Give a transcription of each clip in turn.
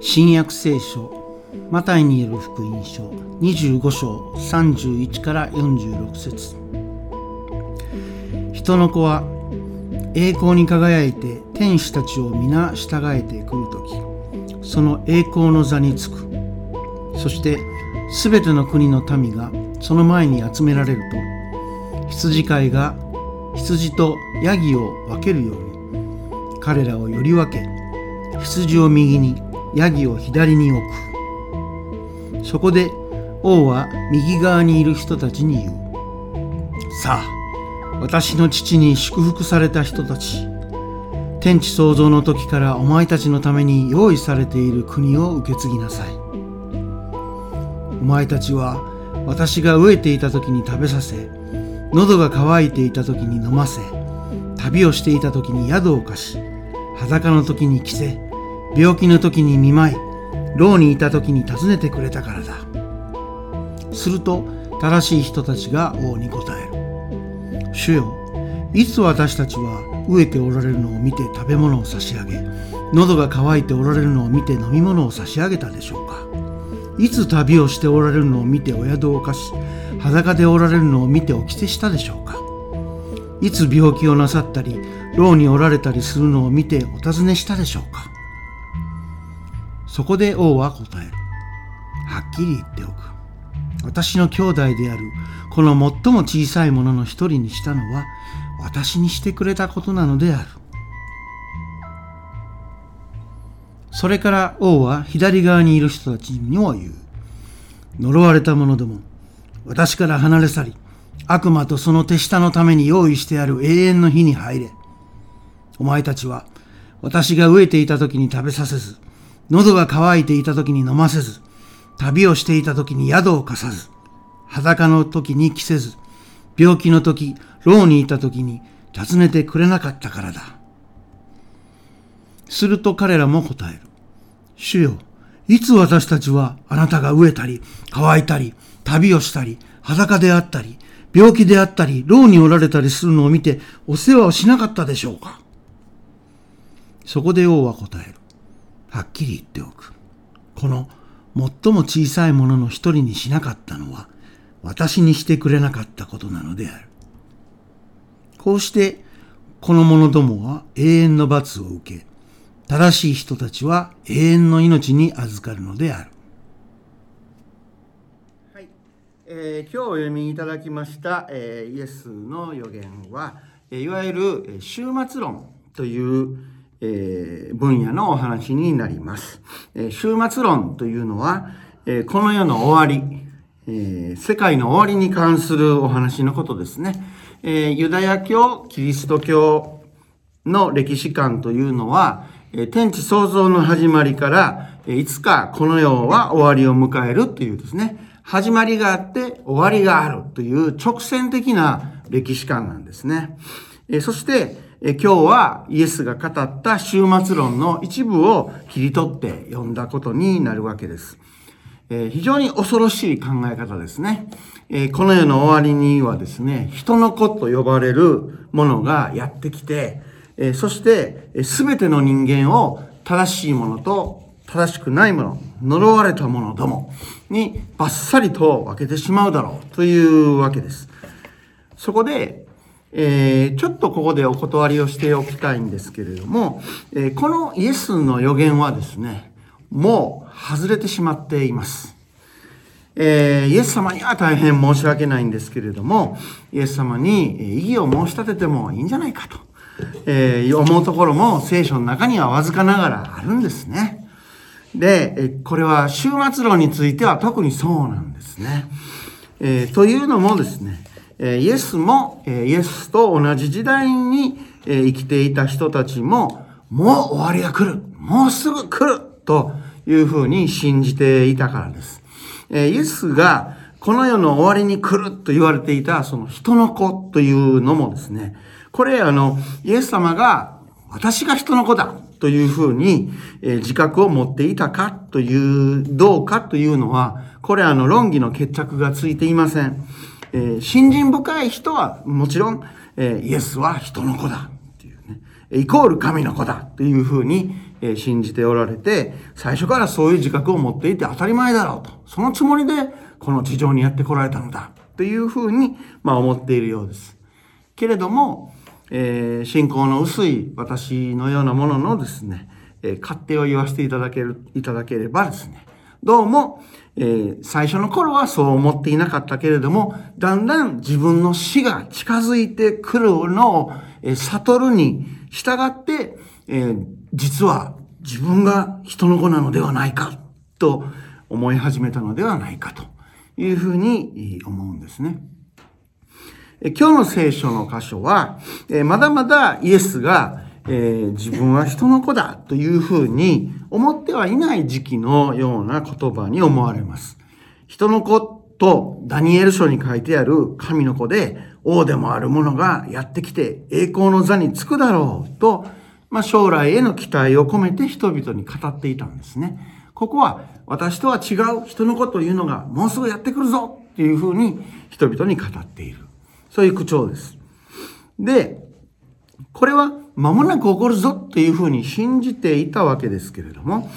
新約聖書マタイによる福音書25章31から46節。人の子は栄光に輝いて天使たちを皆従えてくる時その栄光の座につく。そしてすべての国の民がその前に集められると羊飼いが羊とヤギを分けるように彼らをより分け羊を右にヤギを左に置く。そこで王は右側にいる人たちに言う。さあ私の父に祝福された人たち天地創造の時からお前たちのために用意されている国を受け継ぎなさい。お前たちは私が飢えていた時に食べさせ喉が渇いていた時に飲ませ旅をしていた時に宿を貸し裸の時に着せ病気の時に見舞い牢にいた時に訪ねてくれたからだ。すると正しい人たちが王に答える。主よいつ私たちは飢えておられるのを見て食べ物を差し上げ喉が渇いておられるのを見て飲み物を差し上げたでしょうか。いつ旅をしておられるのを見てお宿を貸し裸でおられるのを見てお着せしたでしょうか。いつ病気をなさったり牢におられたりするのを見てお尋ねしたでしょうか。そこで王は答える。はっきり言っておく。私の兄弟であるこの最も小さいものの一人にしたのは私にしてくれたことなのである。それから王は左側にいる人たちにも言う。呪われた者ども私から離れ去り、悪魔とその手下のために用意してある永遠の火に入れ。お前たちは、私が飢えていた時に食べさせず、喉が渇いていた時に飲ませず、旅をしていた時に宿を貸さず、裸の時に着せず、病気の時、牢にいた時に訪ねてくれなかったからだ。すると彼らも答える。主よ、いつ私たちはあなたが飢えたり、乾いたり、旅をしたり、裸であったり、病気であったり、牢におられたりするのを見て、お世話をしなかったでしょうかそこで王は答える。はっきり言っておく。この最も小さいものの一人にしなかったのは、私にしてくれなかったことなのである。こうして、この者どもは永遠の罰を受け、正しい人たちは永遠の命に預かるのである。はいえー、今日お読みいただきました、えー、イエスの予言は、いわゆる終末論という、えー、分野のお話になります。え終末論というのは、えこの世の終わり、え世界の終わりに関するお話のことですね。えユダヤ教、キリスト教の歴史観というのは、え天地創造の始まりから、えいつかこの世は終わりを迎えるというですね、始まりがあって終わりがあるという直線的な歴史観なんですね。えそして、今日はイエスが語った終末論の一部を切り取って読んだことになるわけです。え非常に恐ろしい考え方ですね。えこの世の終わりにはですね、人の子と呼ばれるものがやってきて、えそして全ての人間を正しいものと正しくないもの、呪われたものどもにバッサリと分けてしまうだろうというわけです。そこで、えー、ちょっとここでお断りをしておきたいんですけれども、えー、このイエスの予言はですね、もう外れてしまっています。えー、イエス様には大変申し訳ないんですけれども、イエス様に異議を申し立ててもいいんじゃないかと、えー、思うところも聖書の中にはわずかながらあるんですね。で、これは終末論については特にそうなんですね。えー、というのもですね、イエスもイエスと同じ時代に生きていた人たちも、もう終わりが来る。もうすぐ来る。というふうに信じていたからです。イエスがこの世の終わりに来ると言われていたその人の子というのもですね、これあの、イエス様が私が人の子だというふうに、え自覚を持っていたかという、どうかというのは、これあの論議の決着がついていません。えー、信心深い人はもちろん、えー、イエスは人の子だっていうね、イコール神の子だというふうにえ信じておられて、最初からそういう自覚を持っていて当たり前だろうと。そのつもりでこの地上にやってこられたのだ。というふうに、まあ思っているようです。けれども、えー、信仰の薄い私のようなもののですね、えー、勝手を言わせていただける、いただければですね、どうも、えー、最初の頃はそう思っていなかったけれども、だんだん自分の死が近づいてくるのを、えー、悟るに従って、えー、実は自分が人の子なのではないかと思い始めたのではないかというふうに思うんですね。今日の聖書の箇所は、まだまだイエスが、えー、自分は人の子だというふうに思ってはいない時期のような言葉に思われます。人の子とダニエル書に書いてある神の子で王でもある者がやってきて栄光の座につくだろうと、まあ、将来への期待を込めて人々に語っていたんですね。ここは私とは違う人の子というのがもうすぐやってくるぞっていうふうに人々に語っている。そういう口調です。で、これは間もなく起こるぞっていうふうに信じていたわけですけれども、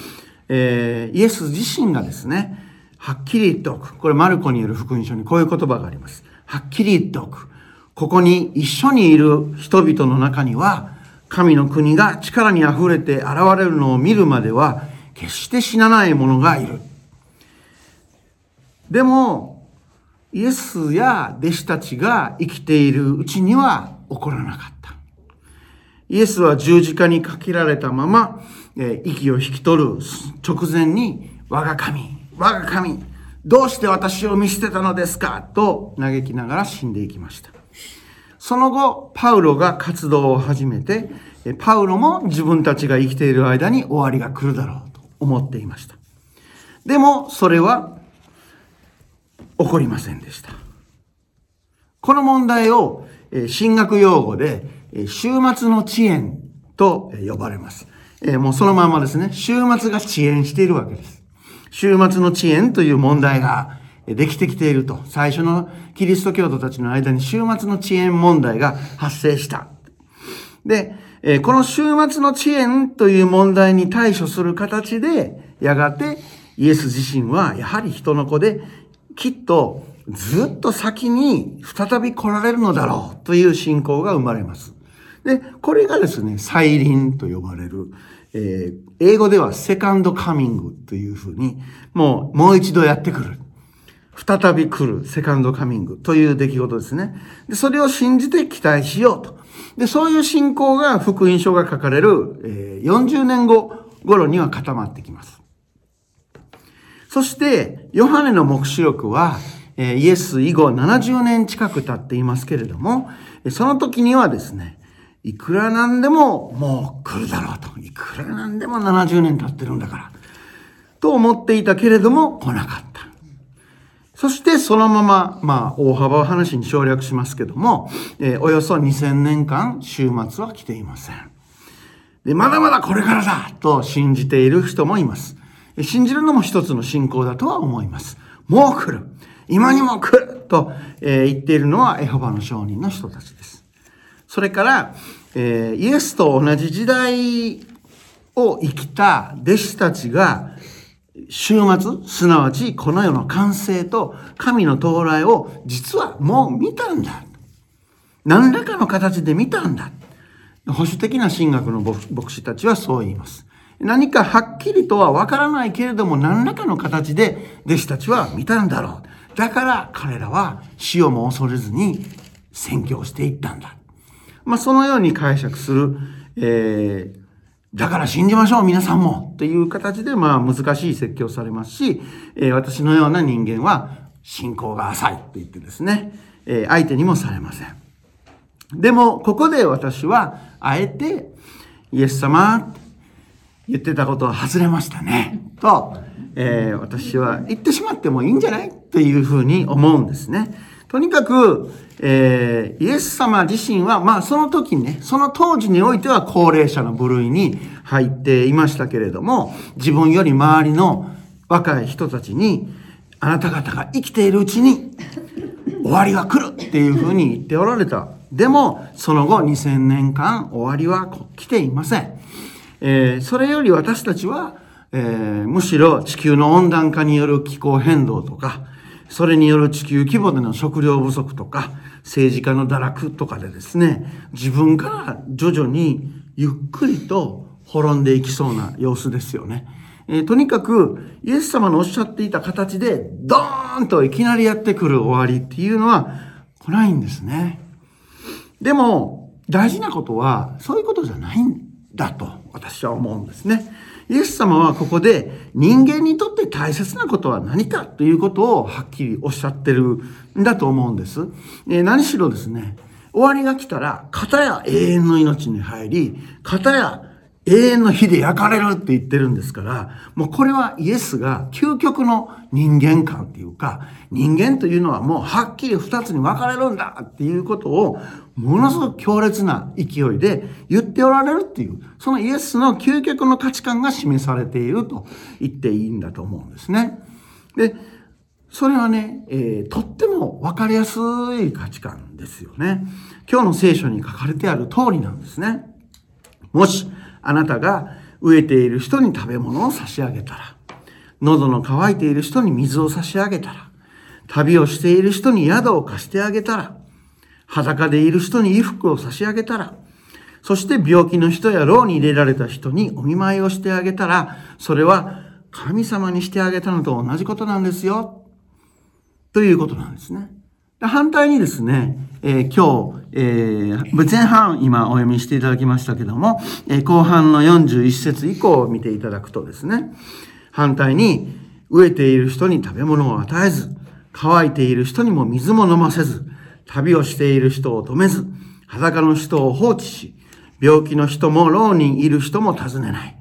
えー、イエス自身がですね、はっきり言っておく。これマルコによる福音書にこういう言葉があります。はっきり言っておく。ここに一緒にいる人々の中には、神の国が力に溢れて現れるのを見るまでは、決して死なない者がいる。でも、イエスや弟子たちが生きているうちには起こらなかった。イエスは十字架にかけられたまま、え息を引き取る直前に、我が神、我が神、どうして私を見捨てたのですか？と嘆きながら死んでいきました。その後、パウロが活動を始めて、パウロも自分たちが生きている間に終わりが来るだろうと思っていました。でも、それは起こりませんでした。この問題を、え神学用語で、週末の遅延と呼ばれます。えもうそのままですね、週末が遅延しているわけです。週末の遅延という問題ができてきていると。最初のキリスト教徒たちの間に週末の遅延問題が発生した。で、この週末の遅延という問題に対処する形で、やがてイエス自身はやはり人の子できっとずっと先に再び来られるのだろうという信仰が生まれます。で、これがですね、再臨と呼ばれる、えー、英語ではセカンドカミングというふうに、もう、もう一度やってくる。再び来るセカンドカミングという出来事ですね。で、それを信じて期待しようと。で、そういう信仰が福音書が書かれる、えー、40年後頃には固まってきます。そして、ヨハネの目視録は、イエス以後70年近く経っていますけれども、その時にはですね、いくらなんでももう来るだろうと。いくらなんでも70年経ってるんだから。と思っていたけれども来なかった。そしてそのまま、まあ大幅話に省略しますけども、えー、およそ2000年間週末は来ていません。で、まだまだこれからだと信じている人もいます。信じるのも一つの信仰だとは思います。もう来る。今にも来ると、え言っているのはエホバの証人の人たちです。それから、えイエスと同じ時代を生きた弟子たちが、週末、すなわちこの世の完成と神の到来を実はもう見たんだ。何らかの形で見たんだ。保守的な神学の牧師たちはそう言います。何かはっきりとはわからないけれども、何らかの形で弟子たちは見たんだろう。だから彼らは死をも恐れずに宣教していったんだ。まあ、そのように解釈する、えー、だから信じましょう、皆さんも。という形で、まあ、難しい説教されますし、えー、私のような人間は信仰が浅いと言ってですね、えー、相手にもされません。でも、ここで私は、あえて、イエス様、言ってたことは外れましたね。と、えー、私は言ってしまってもいいんじゃない？というふうに思うんですね。とにかく、えー、イエス様自身は、まあその時にね、その当時においては高齢者の部類に入っていましたけれども、自分より周りの若い人たちに、あなた方が生きているうちに終わりが来るっていうふうに言っておられた。でも、その後2000年間終わりは来ていません。えー、それより私たちは、えー、むしろ地球の温暖化による気候変動とか、それによる地球規模での食料不足とか、政治家の堕落とかでですね、自分から徐々にゆっくりと滅んでいきそうな様子ですよね。えー、とにかく、イエス様のおっしゃっていた形で、ドーンといきなりやってくる終わりっていうのは来ないんですね。でも、大事なことは、そういうことじゃないんだと私は思うんですね。イエス様はここで人間にとって大切なことは何かということをはっきりおっしゃってるんだと思うんです。えー、何しろですね、終わりが来たら、片や永遠の命に入り、片や永遠の火で焼かれるって言ってるんですから、もうこれはイエスが究極の人間観っていうか、人間というのはもうはっきり二つに分かれるんだっていうことを、ものすごく強烈な勢いで言っておられるっていう、そのイエスの究極の価値観が示されていると言っていいんだと思うんですね。で、それはね、えー、とっても分かりやすい価値観ですよね。今日の聖書に書かれてある通りなんですね。もし、あなたが飢えている人に食べ物を差し上げたら、喉の渇いている人に水を差し上げたら、旅をしている人に宿を貸してあげたら、裸でいる人に衣服を差し上げたら、そして病気の人や牢に入れられた人にお見舞いをしてあげたら、それは神様にしてあげたのと同じことなんですよ。ということなんですね。反対にですね、えー、今日、えー、前半今お読みしていただきましたけども、えー、後半の41節以降を見ていただくとですね、反対に、飢えている人に食べ物を与えず、乾いている人にも水も飲ませず、旅をしている人を止めず、裸の人を放置し、病気の人も牢にいる人も尋ねない。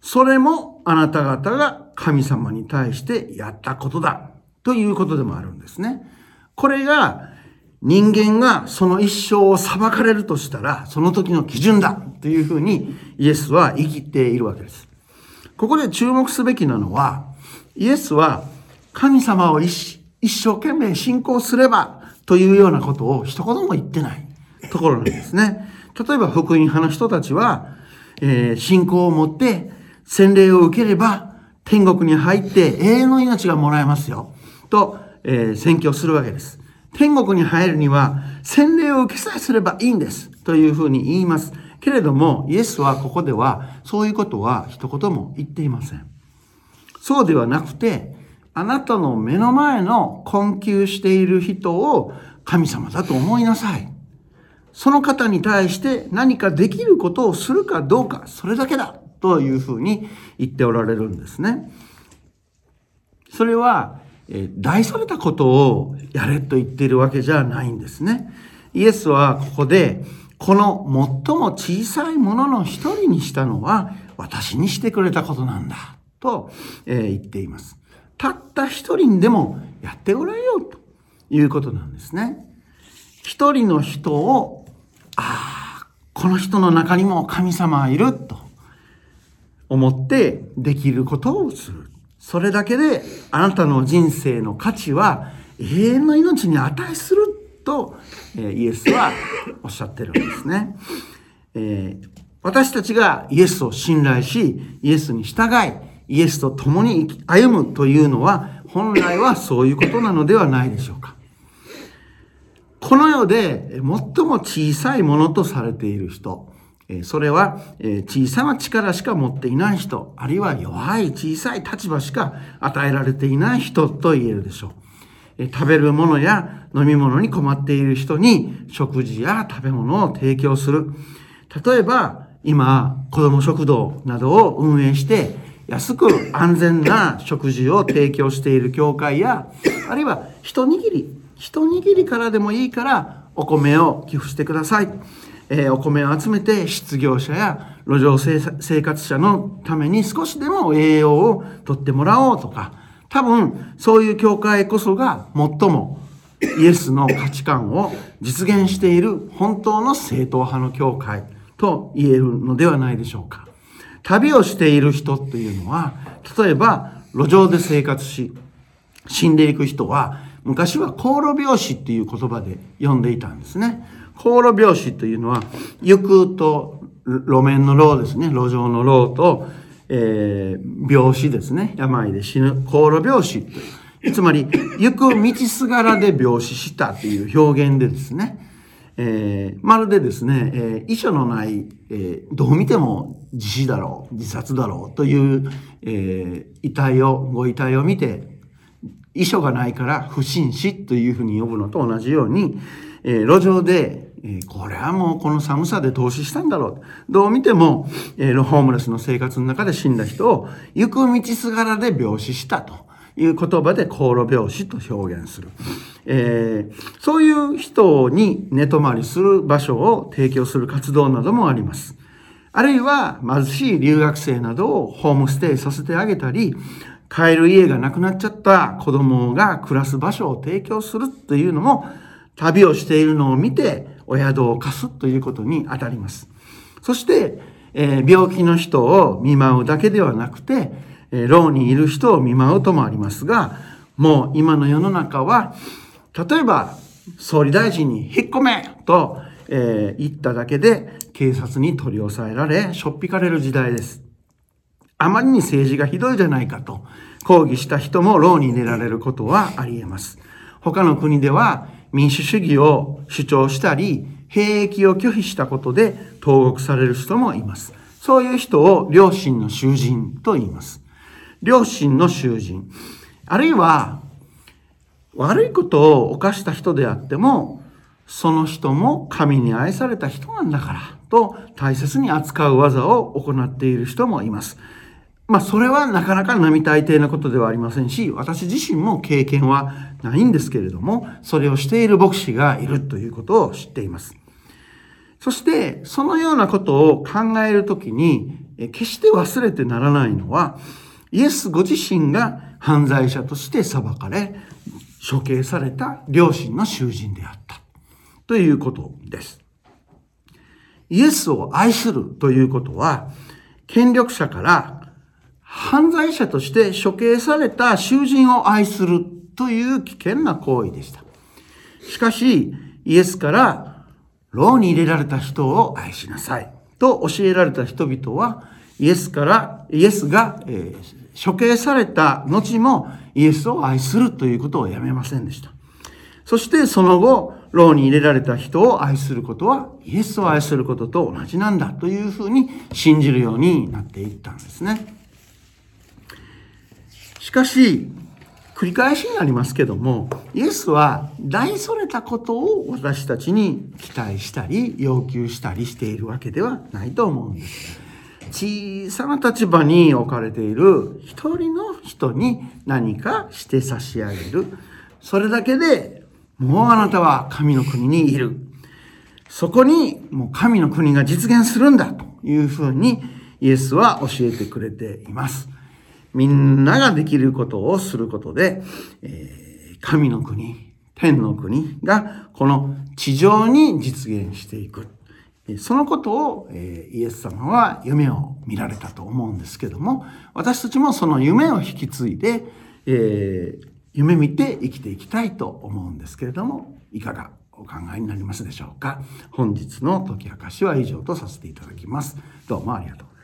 それもあなた方が神様に対してやったことだ。ということでもあるんですね。これが人間がその一生を裁かれるとしたら、その時の基準だというふうにイエスは生きているわけです。ここで注目すべきなのは、イエスは神様を一生懸命信仰すればというようなことを一言も言ってないところなんですね。例えば福音派の人たちは、えー、信仰を持って洗礼を受ければ天国に入って永遠の命がもらえますよ。と、えー、宣教するわけです。天国に入るには洗礼を受けさえすればいいんです。というふうに言います。けれども、イエスはここではそういうことは一言も言っていません。そうではなくて、あなたの目の前の困窮している人を神様だと思いなさい。その方に対して何かできることをするかどうか、それだけだというふうに言っておられるんですね。それはえ大それたことをやれと言っているわけじゃないんですね。イエスはここで、この最も小さいものの一人にしたのは私にしてくれたことなんだと、え言っています。たった一人でもやってごらんよということなんですね。一人の人を、ああ、この人の中にも神様はいると思ってできることをする。それだけであなたの人生の価値は永遠の命に値すると、えイエスはおっしゃってるんですね。えー、私たちがイエスを信頼し、イエスに従い、イエスと共に歩むというのは、本来はそういうことなのではないでしょうか。この世で最も小さいものとされている人、それは小さな力しか持っていない人、あるいは弱い小さい立場しか与えられていない人と言えるでしょう。食べるものや飲み物に困っている人に食事や食べ物を提供する。例えば、今、子供食堂などを運営して、安く安全な食事を提供している教会や、あるいは一握り、一握りからでもいいからお米を寄付してください。えー、お米を集めて失業者や路上生活者のために少しでも栄養をとってもらおうとか、多分そういう教会こそが最もイエスの価値観を実現している本当の正統派の教会と言えるのではないでしょうか。旅をしている人というのは、例えば路上で生活し、死んでいく人は、昔は航路病死っていう言葉で呼んでいたんですね。放浪病死というのは、行くと路面の路ですね、路上の路と、えー、病死ですね、病で死ぬ、航路病死と。つまり、行く道すがらで病死したという表現でですね、えー、まるでですね、えー、遺書のない、えー、どう見ても自死だろう、自殺だろうという、えー、遺体を、ご遺体を見て、遺書がないから不審死というふうに呼ぶのと同じように、えー、路上で、これはもうこの寒さで投資したんだろう。どう見ても、えー、ホームレスの生活の中で死んだ人を、行く道すがらで病死したと。いう言葉で航路病死と表現する。えー、そういう人に寝泊まりする場所を提供する活動などもあります。あるいは貧しい留学生などをホームステイさせてあげたり、帰る家がなくなっちゃった子供が暮らす場所を提供するというのも、旅をしているのを見て、お宿を貸すということにあたります。そして、えー、病気の人を見舞うだけではなくて、え牢にいる人を見舞うともありますが、もう今の世の中は、例えば、総理大臣に引っ込めと、えー、言っただけで警察に取り押さえられ、しょっぴかれる時代です。あまりに政治がひどいじゃないかと抗議した人も牢に入れられることはあり得ます。他の国では民主主義を主張したり、兵役を拒否したことで投獄される人もいます。そういう人を良心の囚人と言います。両親の囚人、あるいは悪いことを犯した人であっても、その人も神に愛された人なんだからと大切に扱う技を行っている人もいます。まあそれはなかなか並大抵なことではありませんし、私自身も経験はないんですけれども、それをしている牧師がいるということを知っています。そして、そのようなことを考えるときに、決して忘れてならないのは、イエスご自身が犯罪者として裁かれ、処刑された両親の囚人であったということです。イエスを愛するということは、権力者から犯罪者として処刑された囚人を愛するという危険な行為でした。しかし、イエスから牢に入れられた人を愛しなさいと教えられた人々は、イエスから、イエスが、えー、処刑された後もイエスを愛するということをやめませんでした。そしてその後、牢に入れられた人を愛することはイエスを愛することと同じなんだというふうに信じるようになっていったんですね。しかし、繰り返しになりますけども、イエスは大それたことを私たちに期待したり要求したりしているわけではないと思うんです。小さな立場に置かれている一人の人に何かして差し上げる。それだけでもうあなたは神の国にいる。そこにもう神の国が実現するんだというふうにイエスは教えてくれています。みんなができることをすることで、えー、神の国、天の国がこの地上に実現していく。そのことを、えイエス様は夢を見られたと思うんですけども、私たちもその夢を引き継いで、えー、夢見て生きていきたいと思うんですけれども、いかがお考えになりますでしょうか？本日の解き明かしは以上とさせていただきます。どうもありがとう